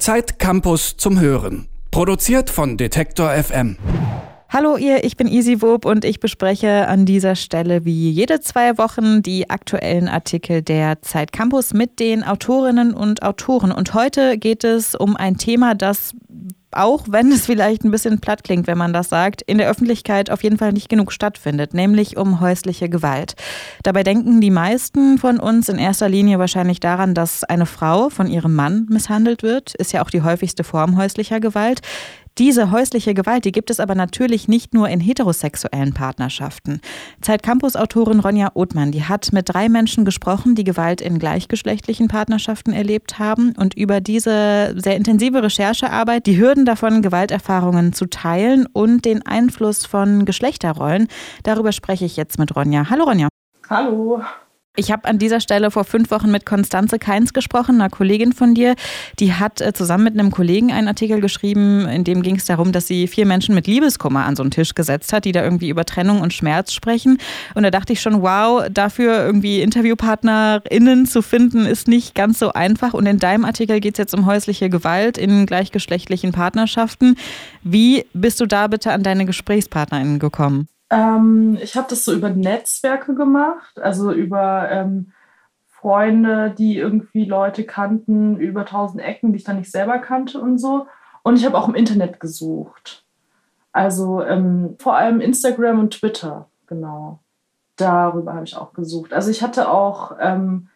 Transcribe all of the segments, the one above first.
Zeit Campus zum Hören. Produziert von Detektor FM. Hallo ihr, ich bin Easy Wob und ich bespreche an dieser Stelle wie jede zwei Wochen die aktuellen Artikel der Zeit Campus mit den Autorinnen und Autoren. Und heute geht es um ein Thema, das auch wenn es vielleicht ein bisschen platt klingt, wenn man das sagt, in der Öffentlichkeit auf jeden Fall nicht genug stattfindet, nämlich um häusliche Gewalt. Dabei denken die meisten von uns in erster Linie wahrscheinlich daran, dass eine Frau von ihrem Mann misshandelt wird, ist ja auch die häufigste Form häuslicher Gewalt. Diese häusliche Gewalt, die gibt es aber natürlich nicht nur in heterosexuellen Partnerschaften. Zeit Campus Autorin Ronja Othmann, die hat mit drei Menschen gesprochen, die Gewalt in gleichgeschlechtlichen Partnerschaften erlebt haben und über diese sehr intensive Recherchearbeit, die Hürden davon, Gewalterfahrungen zu teilen und den Einfluss von Geschlechterrollen. Darüber spreche ich jetzt mit Ronja. Hallo Ronja. Hallo. Ich habe an dieser Stelle vor fünf Wochen mit Konstanze Keins gesprochen, einer Kollegin von dir. Die hat äh, zusammen mit einem Kollegen einen Artikel geschrieben, in dem ging es darum, dass sie vier Menschen mit Liebeskummer an so einen Tisch gesetzt hat, die da irgendwie über Trennung und Schmerz sprechen. Und da dachte ich schon, wow, dafür irgendwie InterviewpartnerInnen zu finden, ist nicht ganz so einfach. Und in deinem Artikel geht es jetzt um häusliche Gewalt in gleichgeschlechtlichen Partnerschaften. Wie bist du da bitte an deine GesprächspartnerInnen gekommen? Ähm, ich habe das so über Netzwerke gemacht, also über ähm, Freunde, die irgendwie Leute kannten, über tausend Ecken, die ich dann nicht selber kannte und so. Und ich habe auch im Internet gesucht. Also ähm, vor allem Instagram und Twitter, genau. Darüber habe ich auch gesucht. Also ich hatte auch, ähm,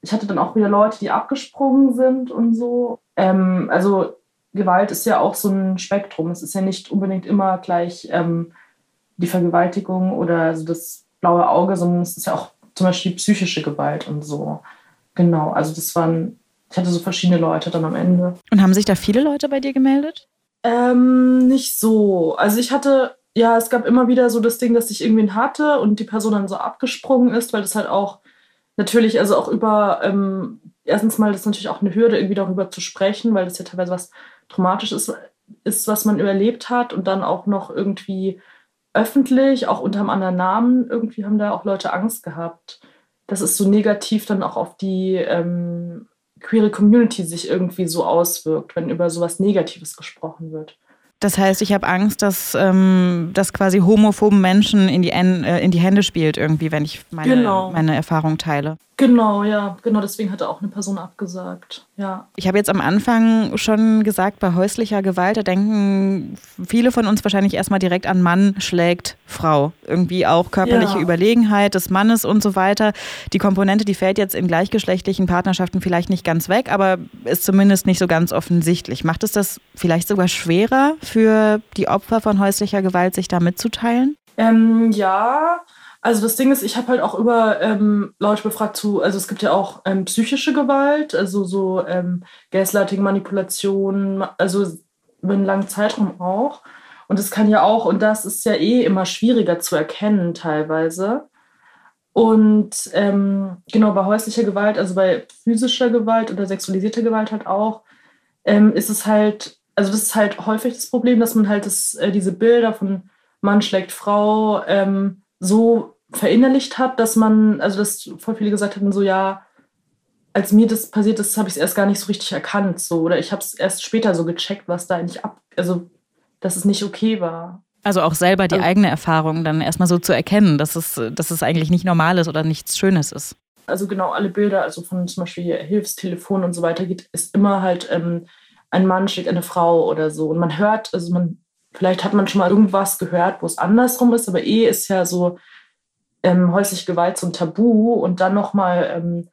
ich hatte dann auch wieder Leute, die abgesprungen sind und so. Ähm, also Gewalt ist ja auch so ein Spektrum. Es ist ja nicht unbedingt immer gleich ähm, die Vergewaltigung oder also das blaue Auge, sondern es ist ja auch zum Beispiel psychische Gewalt und so. Genau, also das waren, ich hatte so verschiedene Leute dann am Ende. Und haben sich da viele Leute bei dir gemeldet? Ähm, nicht so. Also ich hatte, ja, es gab immer wieder so das Ding, dass ich irgendwen hatte und die Person dann so abgesprungen ist, weil das halt auch natürlich, also auch über, ähm, erstens mal, das ist natürlich auch eine Hürde, irgendwie darüber zu sprechen, weil das ja teilweise was Traumatisches ist, ist, was man überlebt hat und dann auch noch irgendwie öffentlich, auch unter einem anderen Namen, irgendwie haben da auch Leute Angst gehabt, dass es so negativ dann auch auf die ähm, queere Community sich irgendwie so auswirkt, wenn über sowas Negatives gesprochen wird. Das heißt, ich habe Angst, dass ähm, das quasi homophoben Menschen in die, äh, in die Hände spielt, irgendwie, wenn ich meine, genau. meine Erfahrung teile. Genau, ja, genau, deswegen hat er auch eine Person abgesagt, ja. Ich habe jetzt am Anfang schon gesagt, bei häuslicher Gewalt, da denken viele von uns wahrscheinlich erstmal direkt an Mann schlägt Frau. Irgendwie auch körperliche ja. Überlegenheit des Mannes und so weiter. Die Komponente, die fällt jetzt in gleichgeschlechtlichen Partnerschaften vielleicht nicht ganz weg, aber ist zumindest nicht so ganz offensichtlich. Macht es das vielleicht sogar schwerer für die Opfer von häuslicher Gewalt, sich da mitzuteilen? Ähm, ja, also das Ding ist, ich habe halt auch über ähm, Leute befragt zu, also es gibt ja auch ähm, psychische Gewalt, also so ähm, Gaslighting, Manipulation, also über einen langen Zeitraum auch. Und das kann ja auch, und das ist ja eh immer schwieriger zu erkennen teilweise. Und ähm, genau bei häuslicher Gewalt, also bei physischer Gewalt oder sexualisierter Gewalt halt auch, ähm, ist es halt, also das ist halt häufig das Problem, dass man halt das, äh, diese Bilder von Mann schlägt Frau ähm, so verinnerlicht hat, dass man, also dass voll viele gesagt hatten, so ja, als mir das passiert ist, habe ich es erst gar nicht so richtig erkannt, so oder ich habe es erst später so gecheckt, was da eigentlich ab, also dass es nicht okay war. Also auch selber die also, eigene Erfahrung dann erstmal so zu erkennen, dass es, dass es eigentlich nicht normal ist oder nichts Schönes ist. Also genau alle Bilder, also von zum Beispiel Hilfstelefon und so weiter geht, ist immer halt ähm, ein Mann schlägt eine Frau oder so und man hört, also man Vielleicht hat man schon mal irgendwas gehört, wo es andersrum ist, aber eh ist ja so ähm, häusliche Gewalt so ein Tabu und dann nochmal, ähm,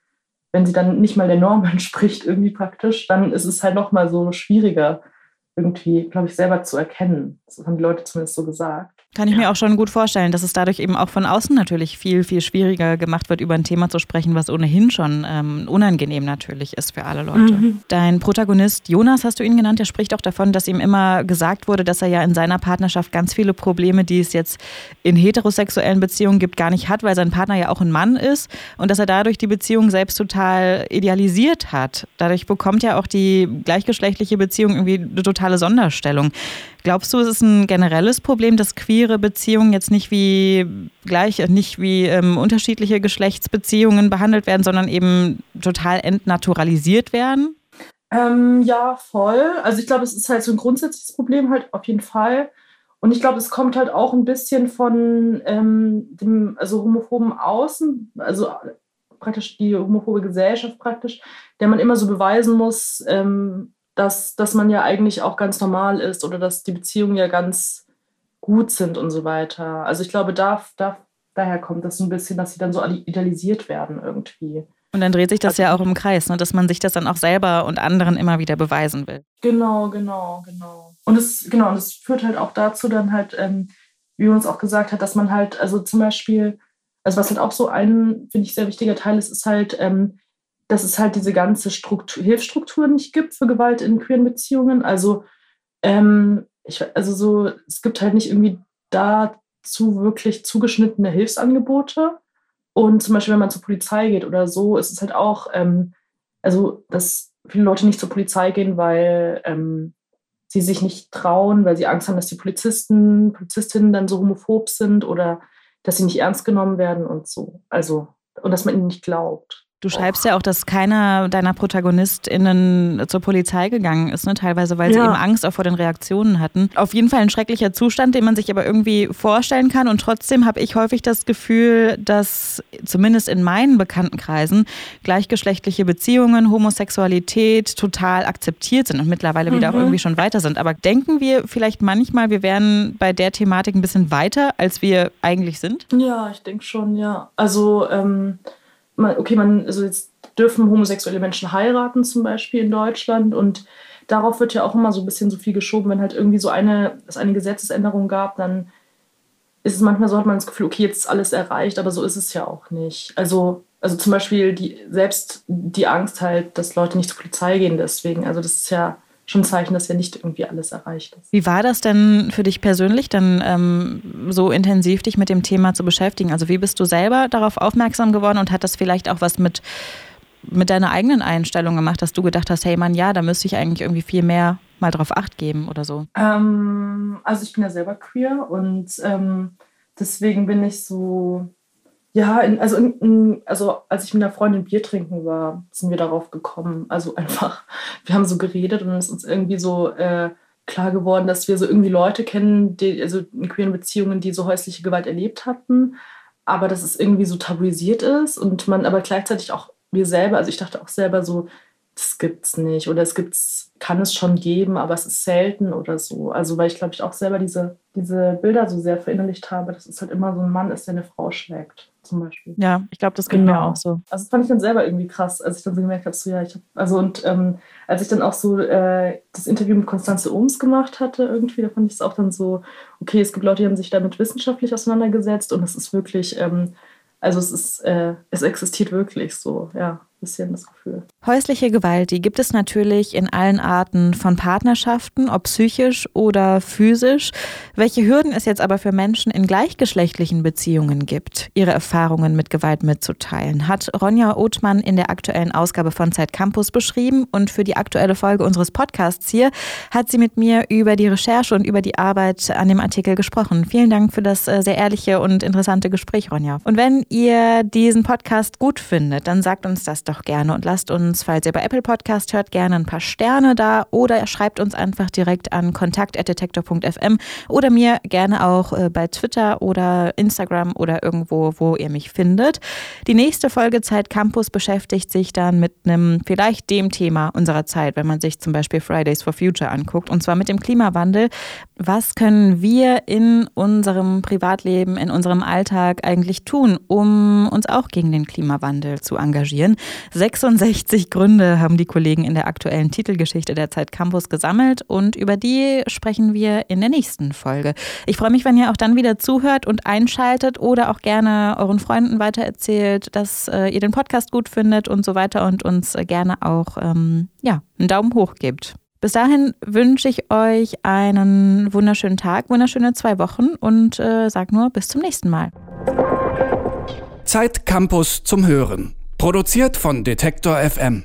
wenn sie dann nicht mal der Norm entspricht, irgendwie praktisch, dann ist es halt nochmal so schwieriger, irgendwie, glaube ich, selber zu erkennen. Das haben die Leute zumindest so gesagt. Kann ich ja. mir auch schon gut vorstellen, dass es dadurch eben auch von außen natürlich viel, viel schwieriger gemacht wird, über ein Thema zu sprechen, was ohnehin schon ähm, unangenehm natürlich ist für alle Leute. Mhm. Dein Protagonist Jonas, hast du ihn genannt, der spricht auch davon, dass ihm immer gesagt wurde, dass er ja in seiner Partnerschaft ganz viele Probleme, die es jetzt in heterosexuellen Beziehungen gibt, gar nicht hat, weil sein Partner ja auch ein Mann ist und dass er dadurch die Beziehung selbst total idealisiert hat. Dadurch bekommt ja auch die gleichgeschlechtliche Beziehung irgendwie eine totale Sonderstellung. Glaubst du, es ist ein generelles Problem, dass queere Beziehungen jetzt nicht wie gleich, nicht wie ähm, unterschiedliche Geschlechtsbeziehungen behandelt werden, sondern eben total entnaturalisiert werden? Ähm, ja, voll. Also ich glaube, es ist halt so ein grundsätzliches Problem halt auf jeden Fall. Und ich glaube, es kommt halt auch ein bisschen von ähm, dem, also homophoben Außen, also praktisch die homophobe Gesellschaft praktisch, der man immer so beweisen muss, ähm, dass, dass man ja eigentlich auch ganz normal ist oder dass die Beziehungen ja ganz gut sind und so weiter. Also ich glaube, da, da, daher kommt das so ein bisschen, dass sie dann so idealisiert werden irgendwie. Und dann dreht sich das ja auch im Kreis, ne? dass man sich das dann auch selber und anderen immer wieder beweisen will. Genau, genau, genau. Und es, genau, und es führt halt auch dazu dann halt, ähm, wie uns auch gesagt hat, dass man halt, also zum Beispiel, also was halt auch so ein, finde ich, sehr wichtiger Teil ist, ist halt, ähm, dass es halt diese ganze Struktur, Hilfsstruktur nicht gibt für Gewalt in queeren Beziehungen. Also, ähm, ich, also so, es gibt halt nicht irgendwie dazu wirklich zugeschnittene Hilfsangebote. Und zum Beispiel, wenn man zur Polizei geht oder so, ist es halt auch, ähm, also dass viele Leute nicht zur Polizei gehen, weil ähm, sie sich nicht trauen, weil sie Angst haben, dass die Polizisten, Polizistinnen dann so homophob sind oder dass sie nicht ernst genommen werden und so. Also, und dass man ihnen nicht glaubt. Du schreibst ja auch, dass keiner deiner ProtagonistInnen zur Polizei gegangen ist, ne? teilweise, weil ja. sie eben Angst auch vor den Reaktionen hatten. Auf jeden Fall ein schrecklicher Zustand, den man sich aber irgendwie vorstellen kann. Und trotzdem habe ich häufig das Gefühl, dass zumindest in meinen Bekanntenkreisen gleichgeschlechtliche Beziehungen, Homosexualität total akzeptiert sind und mittlerweile mhm. wieder auch mhm. irgendwie schon weiter sind. Aber denken wir vielleicht manchmal, wir wären bei der Thematik ein bisschen weiter, als wir eigentlich sind? Ja, ich denke schon, ja. Also, ähm man, okay, man, also jetzt dürfen homosexuelle Menschen heiraten zum Beispiel in Deutschland und darauf wird ja auch immer so ein bisschen so viel geschoben, wenn halt irgendwie so eine, es eine Gesetzesänderung gab, dann ist es manchmal so, hat man das Gefühl, okay, jetzt ist alles erreicht, aber so ist es ja auch nicht. Also, also zum Beispiel die, selbst die Angst halt, dass Leute nicht zur Polizei gehen deswegen, also das ist ja schon ein Zeichen, dass ja nicht irgendwie alles erreicht ist. Wie war das denn für dich persönlich, dann ähm, so intensiv dich mit dem Thema zu beschäftigen? Also wie bist du selber darauf aufmerksam geworden und hat das vielleicht auch was mit, mit deiner eigenen Einstellung gemacht, dass du gedacht hast, hey Mann, ja, da müsste ich eigentlich irgendwie viel mehr mal drauf acht geben oder so? Ähm, also ich bin ja selber queer und ähm, deswegen bin ich so ja, in, also, in, also als ich mit einer Freundin Bier trinken war, sind wir darauf gekommen. Also einfach, wir haben so geredet und es ist uns irgendwie so äh, klar geworden, dass wir so irgendwie Leute kennen, die, also in queeren Beziehungen, die so häusliche Gewalt erlebt hatten, aber dass es irgendwie so tabuisiert ist und man aber gleichzeitig auch wir selber, also ich dachte auch selber so, das gibt's nicht oder es gibt's, kann es schon geben, aber es ist selten oder so. Also weil ich glaube ich auch selber diese, diese Bilder so sehr verinnerlicht habe, dass es halt immer so ein Mann ist, der eine Frau schlägt zum Beispiel. Ja, ich glaube, das ging genau. mir auch so. Also das fand ich dann selber irgendwie krass, als ich dann so gemerkt habe, so ja, ich habe, also und ähm, als ich dann auch so äh, das Interview mit Konstanze Ohms gemacht hatte, irgendwie, da fand ich es auch dann so, okay, es gibt Leute, die haben sich damit wissenschaftlich auseinandergesetzt und es ist wirklich, ähm, also es ist, äh, es existiert wirklich so, ja bisschen das Gefühl. Häusliche Gewalt, die gibt es natürlich in allen Arten von Partnerschaften, ob psychisch oder physisch. Welche Hürden es jetzt aber für Menschen in gleichgeschlechtlichen Beziehungen gibt, ihre Erfahrungen mit Gewalt mitzuteilen, hat Ronja Othmann in der aktuellen Ausgabe von Zeit Campus beschrieben. Und für die aktuelle Folge unseres Podcasts hier hat sie mit mir über die Recherche und über die Arbeit an dem Artikel gesprochen. Vielen Dank für das äh, sehr ehrliche und interessante Gespräch, Ronja. Und wenn ihr diesen Podcast gut findet, dann sagt uns das doch gerne und lasst uns, falls ihr bei Apple Podcast hört, gerne ein paar Sterne da oder schreibt uns einfach direkt an kontakt.detektor.fm oder mir gerne auch äh, bei Twitter oder Instagram oder irgendwo, wo ihr mich findet. Die nächste Folge Zeit Campus beschäftigt sich dann mit einem vielleicht dem Thema unserer Zeit, wenn man sich zum Beispiel Fridays for Future anguckt und zwar mit dem Klimawandel. Was können wir in unserem Privatleben, in unserem Alltag eigentlich tun, um uns auch gegen den Klimawandel zu engagieren? 66 Gründe haben die Kollegen in der aktuellen Titelgeschichte der Zeit Campus gesammelt und über die sprechen wir in der nächsten Folge. Ich freue mich, wenn ihr auch dann wieder zuhört und einschaltet oder auch gerne euren Freunden weitererzählt, dass äh, ihr den Podcast gut findet und so weiter und uns gerne auch ähm, ja, einen Daumen hoch gebt. Bis dahin wünsche ich euch einen wunderschönen Tag, wunderschöne zwei Wochen und äh, sag nur bis zum nächsten Mal. Zeit Campus zum Hören. Produziert von Detektor FM.